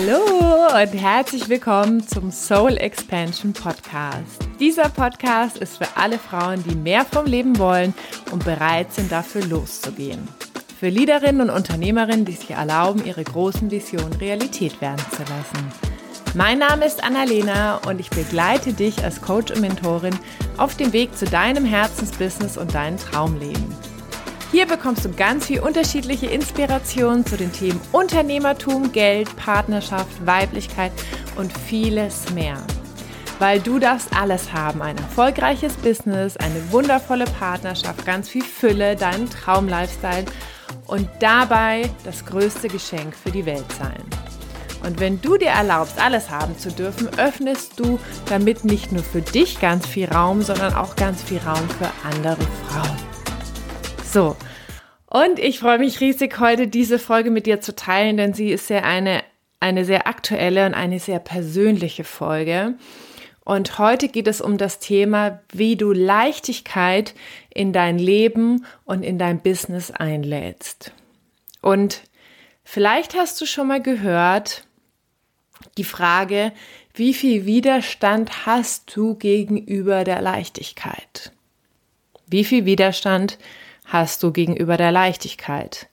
Hallo und herzlich willkommen zum Soul Expansion Podcast. Dieser Podcast ist für alle Frauen, die mehr vom Leben wollen und bereit sind, dafür loszugehen. Für Leaderinnen und Unternehmerinnen, die sich erlauben, ihre großen Visionen Realität werden zu lassen. Mein Name ist Annalena und ich begleite dich als Coach und Mentorin auf dem Weg zu deinem Herzensbusiness und deinem Traumleben. Hier bekommst du ganz viel unterschiedliche Inspirationen zu den Themen Unternehmertum, Geld, Partnerschaft, Weiblichkeit und vieles mehr. Weil du darfst alles haben, ein erfolgreiches Business, eine wundervolle Partnerschaft, ganz viel Fülle, deinen Traumlifestyle und dabei das größte Geschenk für die Welt sein. Und wenn du dir erlaubst, alles haben zu dürfen, öffnest du damit nicht nur für dich ganz viel Raum, sondern auch ganz viel Raum für andere Frauen. So, und ich freue mich riesig, heute diese Folge mit dir zu teilen, denn sie ist ja eine, eine sehr aktuelle und eine sehr persönliche Folge. Und heute geht es um das Thema, wie du Leichtigkeit in dein Leben und in dein Business einlädst. Und vielleicht hast du schon mal gehört, die Frage, wie viel Widerstand hast du gegenüber der Leichtigkeit? Wie viel Widerstand hast du gegenüber der Leichtigkeit.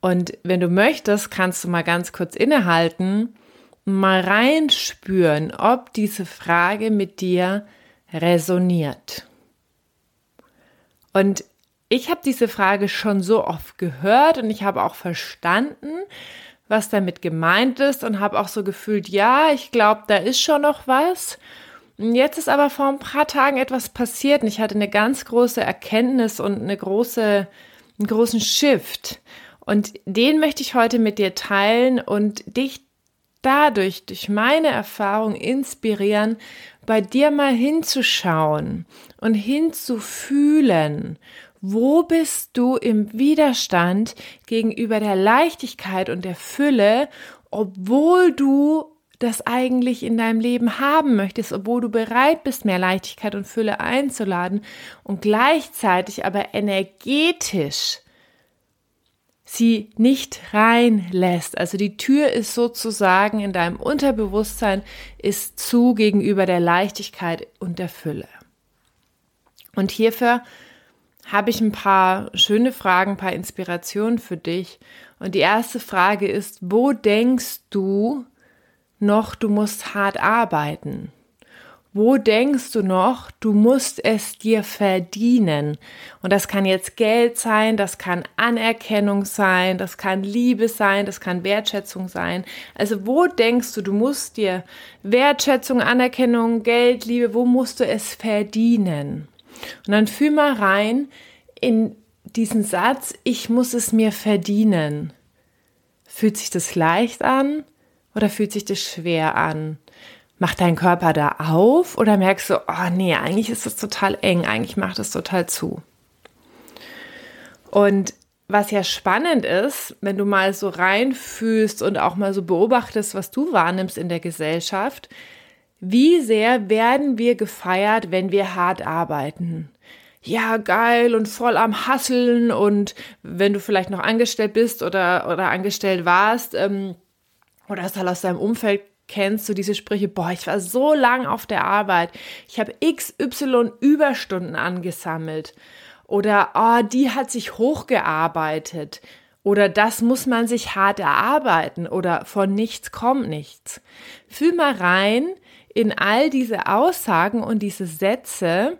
Und wenn du möchtest, kannst du mal ganz kurz innehalten, mal reinspüren, ob diese Frage mit dir resoniert. Und ich habe diese Frage schon so oft gehört und ich habe auch verstanden, was damit gemeint ist und habe auch so gefühlt, ja, ich glaube, da ist schon noch was. Jetzt ist aber vor ein paar Tagen etwas passiert und ich hatte eine ganz große Erkenntnis und eine große, einen großen Shift. Und den möchte ich heute mit dir teilen und dich dadurch, durch meine Erfahrung inspirieren, bei dir mal hinzuschauen und hinzufühlen. Wo bist du im Widerstand gegenüber der Leichtigkeit und der Fülle, obwohl du das eigentlich in deinem Leben haben möchtest, obwohl du bereit bist, mehr Leichtigkeit und Fülle einzuladen und gleichzeitig aber energetisch sie nicht reinlässt. Also die Tür ist sozusagen in deinem Unterbewusstsein ist zu gegenüber der Leichtigkeit und der Fülle. Und hierfür habe ich ein paar schöne Fragen, ein paar Inspirationen für dich. Und die erste Frage ist, wo denkst du, noch du musst hart arbeiten? Wo denkst du noch, du musst es dir verdienen? Und das kann jetzt Geld sein, das kann Anerkennung sein, das kann Liebe sein, das kann Wertschätzung sein. Also wo denkst du, du musst dir Wertschätzung, Anerkennung, Geld, Liebe, wo musst du es verdienen? Und dann fühl mal rein in diesen Satz, ich muss es mir verdienen. Fühlt sich das leicht an? Oder fühlt sich das schwer an? Macht dein Körper da auf oder merkst du, oh nee, eigentlich ist das total eng, eigentlich macht es total zu? Und was ja spannend ist, wenn du mal so reinfühlst und auch mal so beobachtest, was du wahrnimmst in der Gesellschaft, wie sehr werden wir gefeiert, wenn wir hart arbeiten? Ja, geil und voll am Hasseln und wenn du vielleicht noch angestellt bist oder, oder angestellt warst, ähm, oder es halt aus deinem Umfeld kennst du diese Sprüche, boah, ich war so lang auf der Arbeit, ich habe XY Überstunden angesammelt. Oder oh, die hat sich hochgearbeitet. Oder das muss man sich hart erarbeiten. Oder von nichts kommt nichts. Fühl mal rein in all diese Aussagen und diese Sätze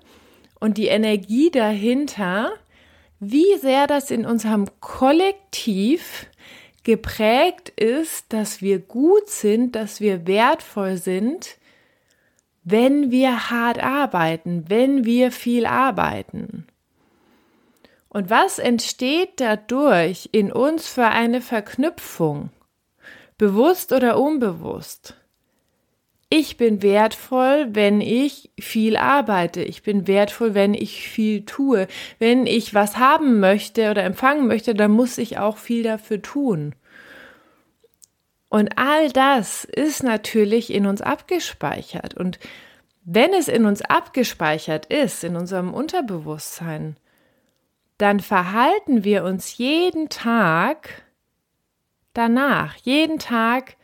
und die Energie dahinter, wie sehr das in unserem Kollektiv geprägt ist, dass wir gut sind, dass wir wertvoll sind, wenn wir hart arbeiten, wenn wir viel arbeiten. Und was entsteht dadurch in uns für eine Verknüpfung, bewusst oder unbewusst? Ich bin wertvoll, wenn ich viel arbeite. Ich bin wertvoll, wenn ich viel tue. Wenn ich was haben möchte oder empfangen möchte, dann muss ich auch viel dafür tun. Und all das ist natürlich in uns abgespeichert. Und wenn es in uns abgespeichert ist, in unserem Unterbewusstsein, dann verhalten wir uns jeden Tag danach, jeden Tag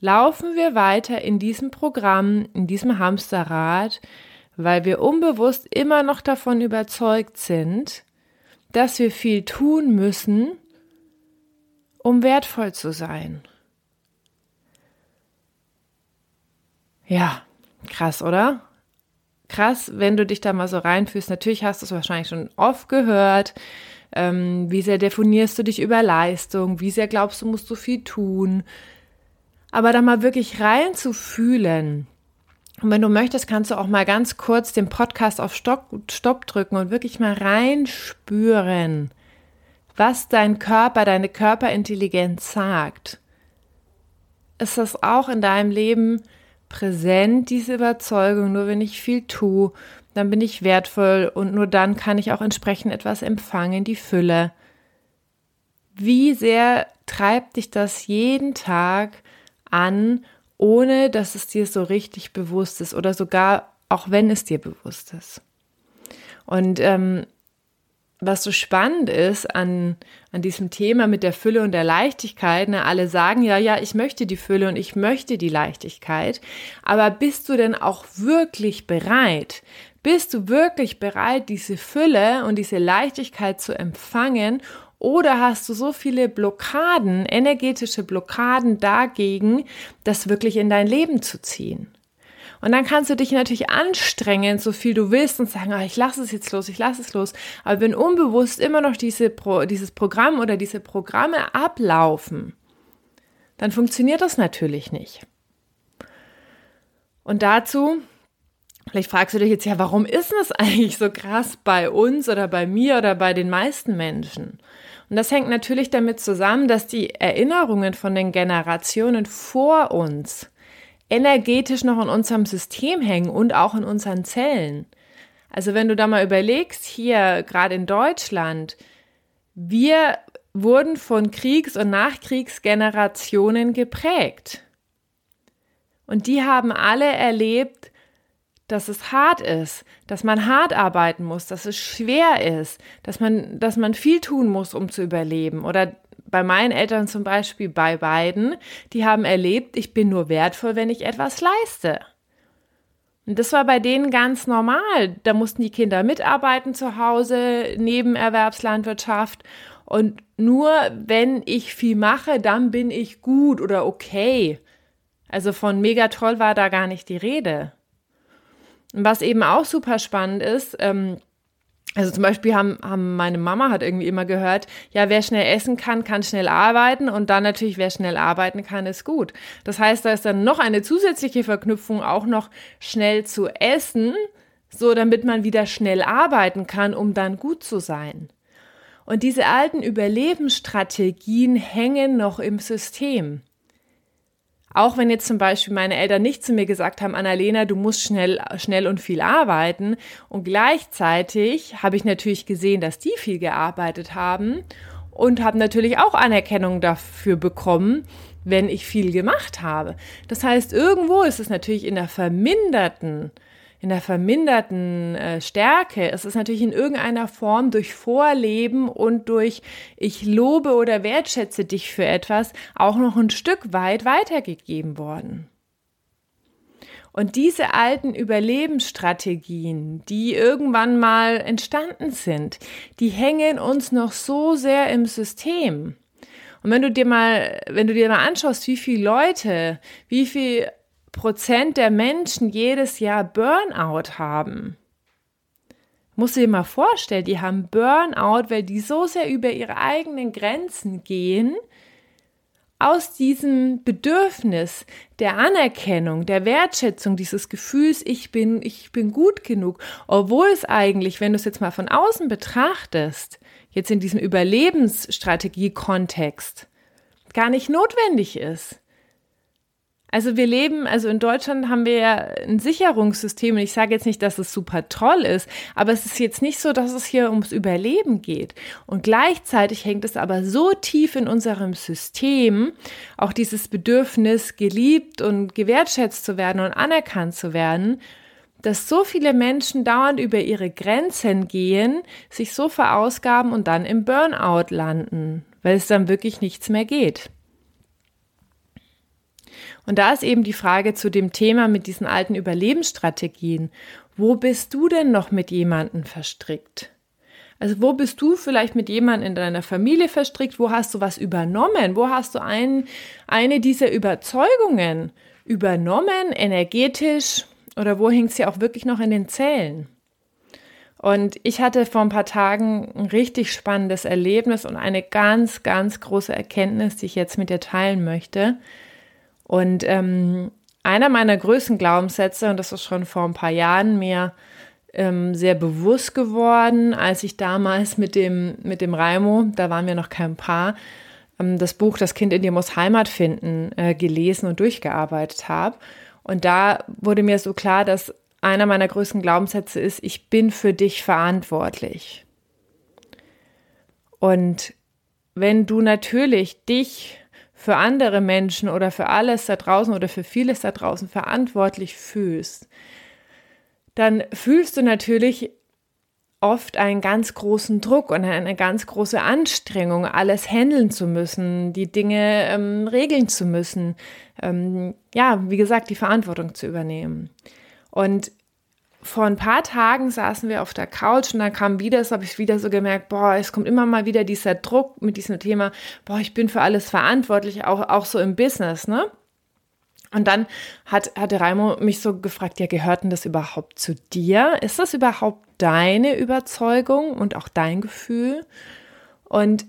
laufen wir weiter in diesem Programm, in diesem Hamsterrad, weil wir unbewusst immer noch davon überzeugt sind, dass wir viel tun müssen, um wertvoll zu sein. Ja, krass, oder? Krass, wenn du dich da mal so reinfühlst. Natürlich hast du es wahrscheinlich schon oft gehört. Ähm, wie sehr definierst du dich über Leistung? Wie sehr glaubst du, musst du viel tun? Aber da mal wirklich rein zu fühlen. Und wenn du möchtest, kannst du auch mal ganz kurz den Podcast auf Stopp, Stopp drücken und wirklich mal reinspüren, was dein Körper, deine Körperintelligenz sagt. Ist das auch in deinem Leben präsent, diese Überzeugung? Nur wenn ich viel tue, dann bin ich wertvoll und nur dann kann ich auch entsprechend etwas empfangen, die Fülle. Wie sehr treibt dich das jeden Tag an, ohne dass es dir so richtig bewusst ist oder sogar auch wenn es dir bewusst ist. Und ähm, was so spannend ist an, an diesem Thema mit der Fülle und der Leichtigkeit, ne, alle sagen ja, ja, ich möchte die Fülle und ich möchte die Leichtigkeit, aber bist du denn auch wirklich bereit? Bist du wirklich bereit, diese Fülle und diese Leichtigkeit zu empfangen oder hast du so viele Blockaden, energetische Blockaden dagegen, das wirklich in dein Leben zu ziehen? Und dann kannst du dich natürlich anstrengen, so viel du willst und sagen, ah, ich lasse es jetzt los, ich lasse es los. Aber wenn unbewusst immer noch diese Pro, dieses Programm oder diese Programme ablaufen, dann funktioniert das natürlich nicht. Und dazu Vielleicht fragst du dich jetzt ja, warum ist das eigentlich so krass bei uns oder bei mir oder bei den meisten Menschen? Und das hängt natürlich damit zusammen, dass die Erinnerungen von den Generationen vor uns energetisch noch in unserem System hängen und auch in unseren Zellen. Also wenn du da mal überlegst, hier gerade in Deutschland, wir wurden von Kriegs- und Nachkriegsgenerationen geprägt. Und die haben alle erlebt, dass es hart ist, dass man hart arbeiten muss, dass es schwer ist, dass man, dass man viel tun muss, um zu überleben. Oder bei meinen Eltern zum Beispiel, bei beiden, die haben erlebt, ich bin nur wertvoll, wenn ich etwas leiste. Und das war bei denen ganz normal. Da mussten die Kinder mitarbeiten zu Hause, neben Erwerbslandwirtschaft. Und nur wenn ich viel mache, dann bin ich gut oder okay. Also von mega toll war da gar nicht die Rede. Was eben auch super spannend ist, ähm, also zum Beispiel haben, haben meine Mama hat irgendwie immer gehört, ja, wer schnell essen kann, kann schnell arbeiten und dann natürlich, wer schnell arbeiten kann, ist gut. Das heißt, da ist dann noch eine zusätzliche Verknüpfung, auch noch schnell zu essen, so damit man wieder schnell arbeiten kann, um dann gut zu sein. Und diese alten Überlebensstrategien hängen noch im System. Auch wenn jetzt zum Beispiel meine Eltern nicht zu mir gesagt haben, Annalena, du musst schnell, schnell und viel arbeiten. Und gleichzeitig habe ich natürlich gesehen, dass die viel gearbeitet haben und habe natürlich auch Anerkennung dafür bekommen, wenn ich viel gemacht habe. Das heißt, irgendwo ist es natürlich in der verminderten in der verminderten äh, Stärke es ist natürlich in irgendeiner Form durch Vorleben und durch ich lobe oder wertschätze dich für etwas auch noch ein Stück weit weitergegeben worden. Und diese alten Überlebensstrategien, die irgendwann mal entstanden sind, die hängen uns noch so sehr im System. Und wenn du dir mal, wenn du dir mal anschaust, wie viele Leute, wie viel Prozent der Menschen jedes Jahr Burnout haben. Muss dir mal vorstellen, die haben Burnout, weil die so sehr über ihre eigenen Grenzen gehen, aus diesem Bedürfnis der Anerkennung, der Wertschätzung, dieses Gefühls, ich bin, ich bin gut genug, obwohl es eigentlich, wenn du es jetzt mal von außen betrachtest, jetzt in diesem Überlebensstrategie-Kontext, gar nicht notwendig ist. Also wir leben, also in Deutschland haben wir ja ein Sicherungssystem und ich sage jetzt nicht, dass es super toll ist, aber es ist jetzt nicht so, dass es hier ums Überleben geht. Und gleichzeitig hängt es aber so tief in unserem System, auch dieses Bedürfnis, geliebt und gewertschätzt zu werden und anerkannt zu werden, dass so viele Menschen dauernd über ihre Grenzen gehen, sich so verausgaben und dann im Burnout landen, weil es dann wirklich nichts mehr geht. Und da ist eben die Frage zu dem Thema mit diesen alten Überlebensstrategien. Wo bist du denn noch mit jemandem verstrickt? Also wo bist du vielleicht mit jemandem in deiner Familie verstrickt? Wo hast du was übernommen? Wo hast du ein, eine dieser Überzeugungen übernommen, energetisch? Oder wo hängt sie auch wirklich noch in den Zellen? Und ich hatte vor ein paar Tagen ein richtig spannendes Erlebnis und eine ganz, ganz große Erkenntnis, die ich jetzt mit dir teilen möchte. Und ähm, einer meiner größten Glaubenssätze, und das ist schon vor ein paar Jahren mir ähm, sehr bewusst geworden, als ich damals mit dem, mit dem Raimo, da waren wir noch kein Paar, ähm, das Buch Das Kind in dir muss Heimat finden äh, gelesen und durchgearbeitet habe. Und da wurde mir so klar, dass einer meiner größten Glaubenssätze ist, ich bin für dich verantwortlich. Und wenn du natürlich dich für andere Menschen oder für alles da draußen oder für vieles da draußen verantwortlich fühlst, dann fühlst du natürlich oft einen ganz großen Druck und eine ganz große Anstrengung, alles handeln zu müssen, die Dinge ähm, regeln zu müssen, ähm, ja, wie gesagt, die Verantwortung zu übernehmen. Und vor ein paar Tagen saßen wir auf der Couch und dann kam wieder, das habe ich wieder so gemerkt, boah, es kommt immer mal wieder dieser Druck mit diesem Thema, boah, ich bin für alles verantwortlich, auch, auch so im Business, ne? Und dann hat, hatte Raimo mich so gefragt, ja, gehört denn das überhaupt zu dir? Ist das überhaupt deine Überzeugung und auch dein Gefühl? Und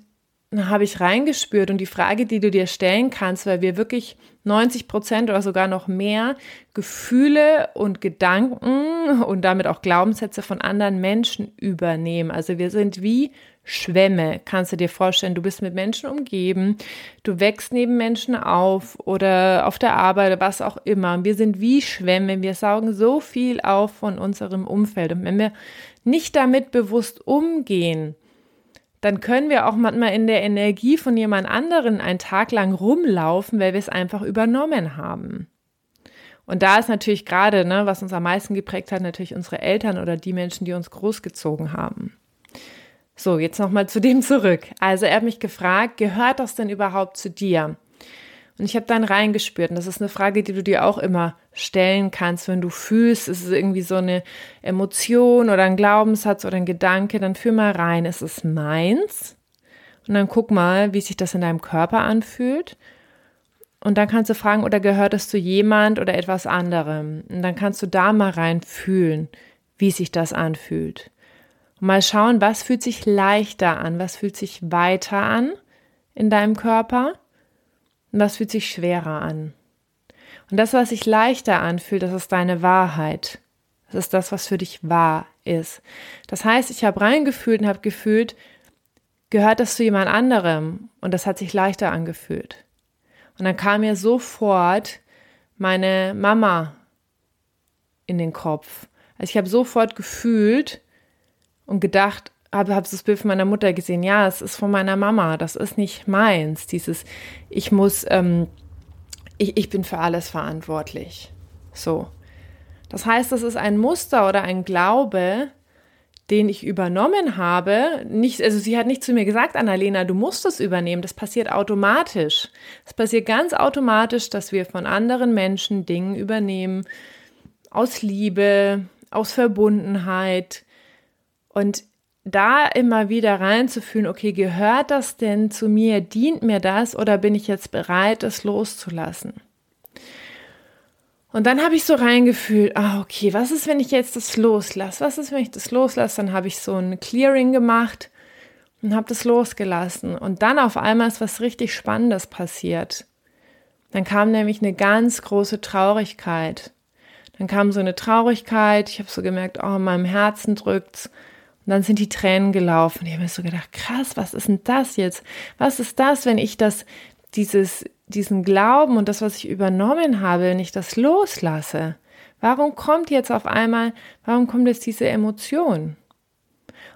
habe ich reingespürt und die Frage, die du dir stellen kannst, weil wir wirklich 90 Prozent oder sogar noch mehr Gefühle und Gedanken und damit auch Glaubenssätze von anderen Menschen übernehmen. Also wir sind wie Schwämme, kannst du dir vorstellen. Du bist mit Menschen umgeben, du wächst neben Menschen auf oder auf der Arbeit, was auch immer. Wir sind wie Schwämme, wir saugen so viel auf von unserem Umfeld. Und wenn wir nicht damit bewusst umgehen, dann können wir auch manchmal in der Energie von jemand anderen einen Tag lang rumlaufen, weil wir es einfach übernommen haben. Und da ist natürlich gerade, ne, was uns am meisten geprägt hat, natürlich unsere Eltern oder die Menschen, die uns großgezogen haben. So, jetzt nochmal zu dem zurück. Also er hat mich gefragt, gehört das denn überhaupt zu dir? Und ich habe dann reingespürt. Und das ist eine Frage, die du dir auch immer stellen kannst, wenn du fühlst, es ist irgendwie so eine Emotion oder ein Glaubenssatz oder ein Gedanke, dann fühl mal rein, ist es meins? Und dann guck mal, wie sich das in deinem Körper anfühlt. Und dann kannst du fragen, oder gehört es zu jemand oder etwas anderem? Und dann kannst du da mal rein fühlen, wie sich das anfühlt. Und mal schauen, was fühlt sich leichter an, was fühlt sich weiter an in deinem Körper und was fühlt sich schwerer an? Und das, was sich leichter anfühlt, das ist deine Wahrheit. Das ist das, was für dich wahr ist. Das heißt, ich habe reingefühlt und habe gefühlt, gehört das zu jemand anderem? Und das hat sich leichter angefühlt. Und dann kam mir sofort meine Mama in den Kopf. Also ich habe sofort gefühlt und gedacht, habe hab das Bild von meiner Mutter gesehen. Ja, es ist von meiner Mama. Das ist nicht meins. Dieses, ich muss, ähm, ich, ich bin für alles verantwortlich. So. Das heißt, das ist ein Muster oder ein Glaube, den ich übernommen habe. Nicht, also sie hat nicht zu mir gesagt, Annalena, du musst es übernehmen. Das passiert automatisch. Es passiert ganz automatisch, dass wir von anderen Menschen Dinge übernehmen. Aus Liebe, aus Verbundenheit. Und da immer wieder reinzufühlen, okay, gehört das denn zu mir? Dient mir das oder bin ich jetzt bereit, es loszulassen? Und dann habe ich so reingefühlt, ah, okay, was ist, wenn ich jetzt das loslasse? Was ist, wenn ich das loslasse? Dann habe ich so ein Clearing gemacht und habe das losgelassen. Und dann auf einmal ist was richtig Spannendes passiert. Dann kam nämlich eine ganz große Traurigkeit. Dann kam so eine Traurigkeit, ich habe so gemerkt, oh, in meinem Herzen drückt's. Dann sind die Tränen gelaufen. Ich habe mir so gedacht, krass, was ist denn das jetzt? Was ist das, wenn ich das, dieses, diesen Glauben und das, was ich übernommen habe, wenn ich das loslasse? Warum kommt jetzt auf einmal, warum kommt jetzt diese Emotion?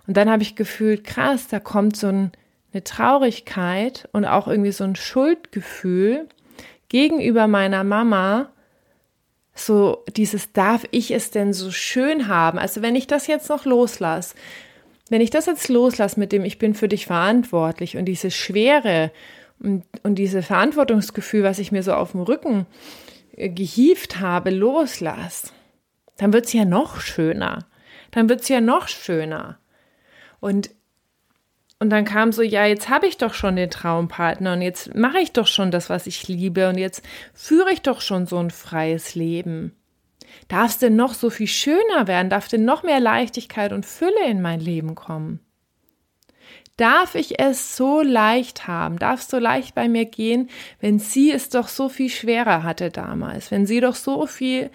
Und dann habe ich gefühlt, krass, da kommt so ein, eine Traurigkeit und auch irgendwie so ein Schuldgefühl gegenüber meiner Mama, so dieses darf ich es denn so schön haben? Also wenn ich das jetzt noch loslasse, wenn ich das jetzt loslasse mit dem ich bin für dich verantwortlich und diese Schwere und, und diese Verantwortungsgefühl, was ich mir so auf dem Rücken äh, gehieft habe, loslasse, dann wird es ja noch schöner. Dann wird es ja noch schöner. Und, und dann kam so, ja, jetzt habe ich doch schon den Traumpartner und jetzt mache ich doch schon das, was ich liebe und jetzt führe ich doch schon so ein freies Leben. Darf es denn noch so viel schöner werden? Darf denn noch mehr Leichtigkeit und Fülle in mein Leben kommen? Darf ich es so leicht haben? Darf es so leicht bei mir gehen, wenn sie es doch so viel schwerer hatte damals? Wenn sie doch so viel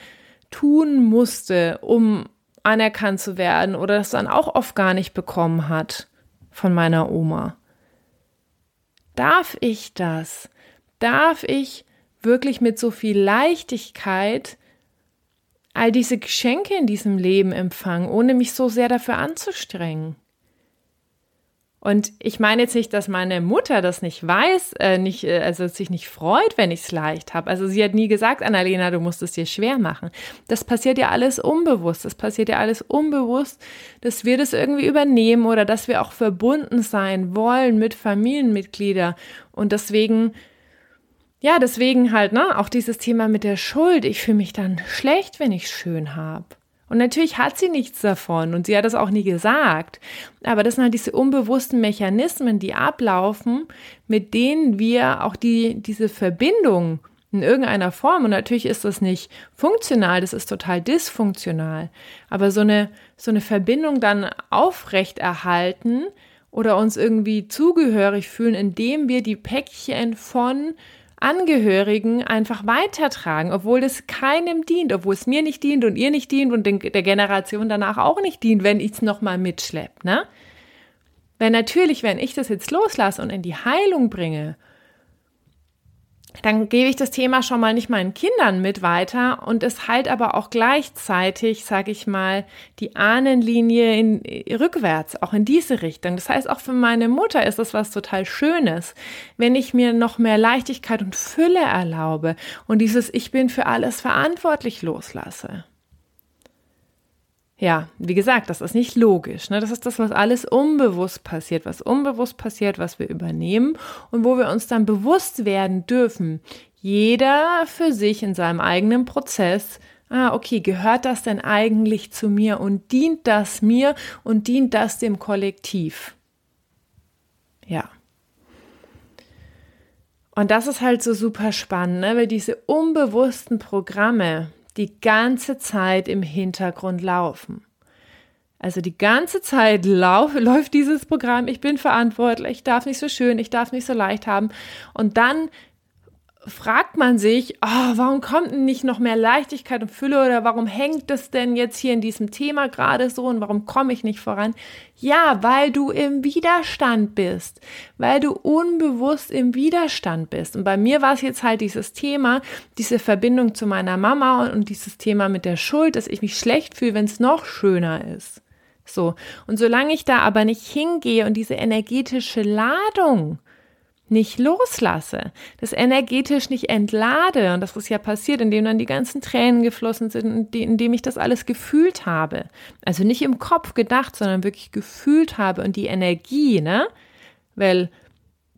tun musste, um anerkannt zu werden oder das dann auch oft gar nicht bekommen hat von meiner Oma? Darf ich das? Darf ich wirklich mit so viel Leichtigkeit all diese Geschenke in diesem Leben empfangen, ohne mich so sehr dafür anzustrengen? Und ich meine jetzt nicht, dass meine Mutter das nicht weiß, äh, nicht, äh, also sich nicht freut, wenn ich es leicht habe. Also sie hat nie gesagt, Annalena, du musst es dir schwer machen. Das passiert ja alles unbewusst. Das passiert ja alles unbewusst, dass wir das irgendwie übernehmen oder dass wir auch verbunden sein wollen mit Familienmitgliedern. Und deswegen, ja, deswegen halt, ne, auch dieses Thema mit der Schuld. Ich fühle mich dann schlecht, wenn ich schön habe. Und natürlich hat sie nichts davon und sie hat das auch nie gesagt. Aber das sind halt diese unbewussten Mechanismen, die ablaufen, mit denen wir auch die, diese Verbindung in irgendeiner Form, und natürlich ist das nicht funktional, das ist total dysfunktional, aber so eine, so eine Verbindung dann aufrechterhalten oder uns irgendwie zugehörig fühlen, indem wir die Päckchen von Angehörigen einfach weitertragen, obwohl es keinem dient, obwohl es mir nicht dient und ihr nicht dient und der Generation danach auch nicht dient, wenn ich es nochmal mitschleppe, ne? Weil natürlich, wenn ich das jetzt loslasse und in die Heilung bringe dann gebe ich das Thema schon mal nicht meinen Kindern mit weiter und es halt aber auch gleichzeitig, sage ich mal, die Ahnenlinie in, rückwärts, auch in diese Richtung. Das heißt, auch für meine Mutter ist das was total Schönes, wenn ich mir noch mehr Leichtigkeit und Fülle erlaube und dieses Ich bin für alles verantwortlich loslasse ja, wie gesagt, das ist nicht logisch. Ne? Das ist das, was alles unbewusst passiert, was unbewusst passiert, was wir übernehmen und wo wir uns dann bewusst werden dürfen. Jeder für sich in seinem eigenen Prozess. Ah, okay, gehört das denn eigentlich zu mir und dient das mir und dient das dem Kollektiv? Ja. Und das ist halt so super spannend, ne? weil diese unbewussten Programme, die ganze Zeit im Hintergrund laufen. Also die ganze Zeit lauf, läuft dieses Programm, ich bin verantwortlich, ich darf nicht so schön, ich darf nicht so leicht haben. Und dann fragt man sich, oh, warum kommt denn nicht noch mehr Leichtigkeit und Fülle oder warum hängt es denn jetzt hier in diesem Thema gerade so und warum komme ich nicht voran? Ja, weil du im Widerstand bist, weil du unbewusst im Widerstand bist. Und bei mir war es jetzt halt dieses Thema, diese Verbindung zu meiner Mama und dieses Thema mit der Schuld, dass ich mich schlecht fühle, wenn es noch schöner ist. So. Und solange ich da aber nicht hingehe und diese energetische Ladung nicht loslasse, das energetisch nicht entlade. Und das ist ja passiert, indem dann die ganzen Tränen geflossen sind, indem ich das alles gefühlt habe. Also nicht im Kopf gedacht, sondern wirklich gefühlt habe und die Energie, ne? Weil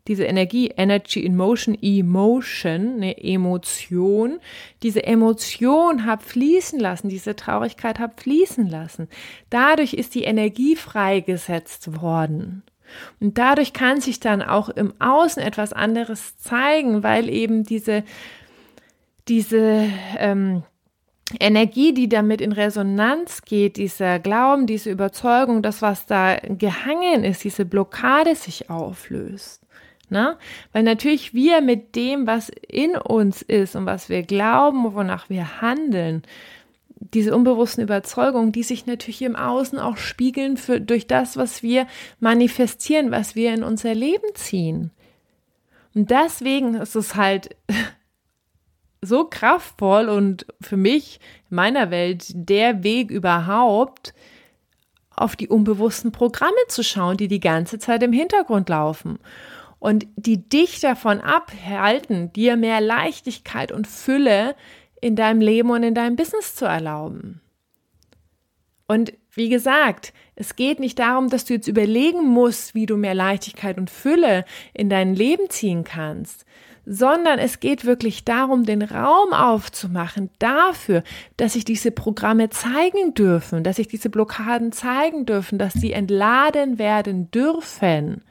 diese Energie, Energy in Motion, Emotion, eine Emotion, diese Emotion hab fließen lassen, diese Traurigkeit hab fließen lassen. Dadurch ist die Energie freigesetzt worden. Und dadurch kann sich dann auch im Außen etwas anderes zeigen, weil eben diese, diese ähm, Energie, die damit in Resonanz geht, dieser Glauben, diese Überzeugung, das, was da gehangen ist, diese Blockade sich auflöst. Ne? Weil natürlich wir mit dem, was in uns ist und was wir glauben, wonach wir handeln, diese unbewussten Überzeugungen, die sich natürlich im Außen auch spiegeln für, durch das, was wir manifestieren, was wir in unser Leben ziehen. Und deswegen ist es halt so kraftvoll und für mich in meiner Welt der Weg überhaupt, auf die unbewussten Programme zu schauen, die die ganze Zeit im Hintergrund laufen und die dich davon abhalten, dir mehr Leichtigkeit und Fülle in deinem Leben und in deinem Business zu erlauben. Und wie gesagt, es geht nicht darum, dass du jetzt überlegen musst, wie du mehr Leichtigkeit und Fülle in dein Leben ziehen kannst, sondern es geht wirklich darum, den Raum aufzumachen dafür, dass sich diese Programme zeigen dürfen, dass sich diese Blockaden zeigen dürfen, dass sie entladen werden dürfen.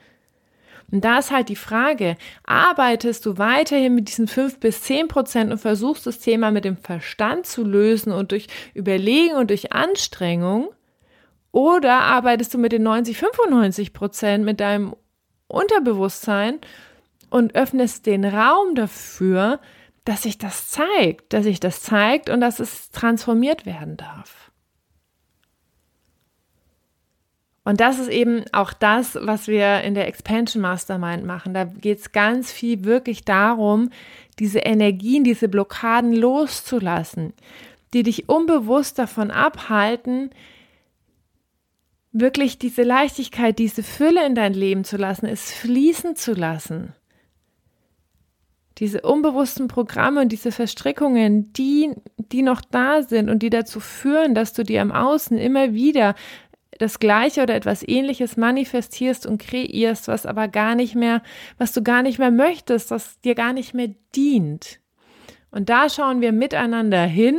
Und da ist halt die Frage, arbeitest du weiterhin mit diesen fünf bis zehn Prozent und versuchst das Thema mit dem Verstand zu lösen und durch Überlegen und durch Anstrengung? Oder arbeitest du mit den 90, 95 Prozent mit deinem Unterbewusstsein und öffnest den Raum dafür, dass sich das zeigt, dass sich das zeigt und dass es transformiert werden darf. Und das ist eben auch das, was wir in der Expansion Mastermind machen. Da geht es ganz viel wirklich darum, diese Energien, diese Blockaden loszulassen, die dich unbewusst davon abhalten, wirklich diese Leichtigkeit, diese Fülle in dein Leben zu lassen, es fließen zu lassen. Diese unbewussten Programme und diese Verstrickungen, die, die noch da sind und die dazu führen, dass du dir im Außen immer wieder das Gleiche oder etwas Ähnliches manifestierst und kreierst, was aber gar nicht mehr, was du gar nicht mehr möchtest, was dir gar nicht mehr dient. Und da schauen wir miteinander hin,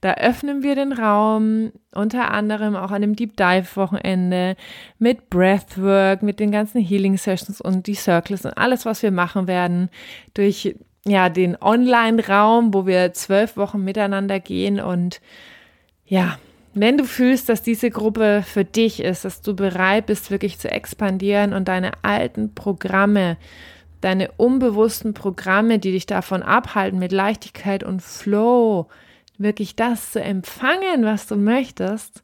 da öffnen wir den Raum, unter anderem auch an dem Deep Dive Wochenende mit Breathwork, mit den ganzen Healing Sessions und die Circles und alles, was wir machen werden, durch ja den Online-Raum, wo wir zwölf Wochen miteinander gehen und ja, wenn du fühlst, dass diese Gruppe für dich ist, dass du bereit bist, wirklich zu expandieren und deine alten Programme, deine unbewussten Programme, die dich davon abhalten, mit Leichtigkeit und Flow wirklich das zu empfangen, was du möchtest,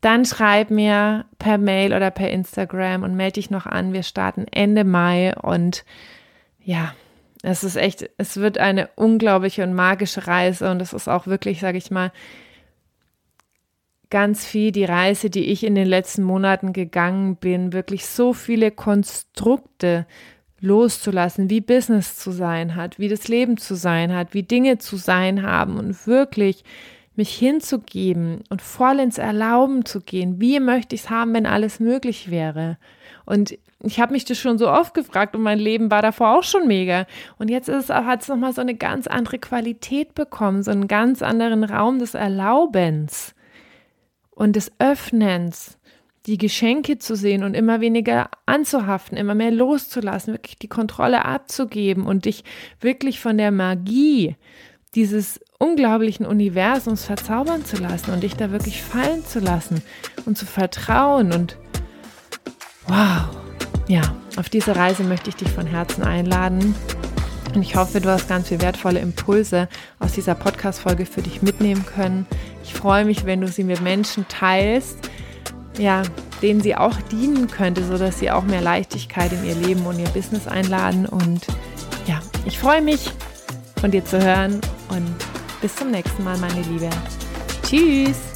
dann schreib mir per Mail oder per Instagram und melde dich noch an. Wir starten Ende Mai und ja, es ist echt, es wird eine unglaubliche und magische Reise und es ist auch wirklich, sage ich mal, ganz viel die Reise, die ich in den letzten Monaten gegangen bin, wirklich so viele Konstrukte loszulassen, wie Business zu sein hat, wie das Leben zu sein hat, wie Dinge zu sein haben und wirklich mich hinzugeben und voll ins Erlauben zu gehen. Wie möchte ich es haben, wenn alles möglich wäre? Und ich habe mich das schon so oft gefragt und mein Leben war davor auch schon mega. Und jetzt hat es nochmal so eine ganz andere Qualität bekommen, so einen ganz anderen Raum des Erlaubens und des Öffnens, die Geschenke zu sehen und immer weniger anzuhaften, immer mehr loszulassen, wirklich die Kontrolle abzugeben und dich wirklich von der Magie dieses unglaublichen Universums verzaubern zu lassen und dich da wirklich fallen zu lassen und zu vertrauen und wow, ja, auf diese Reise möchte ich dich von Herzen einladen. Und ich hoffe, du hast ganz viele wertvolle Impulse aus dieser Podcast-Folge für dich mitnehmen können. Ich freue mich, wenn du sie mit Menschen teilst, ja, denen sie auch dienen könnte, sodass sie auch mehr Leichtigkeit in ihr Leben und ihr Business einladen. Und ja, ich freue mich, von dir zu hören und bis zum nächsten Mal, meine Liebe. Tschüss!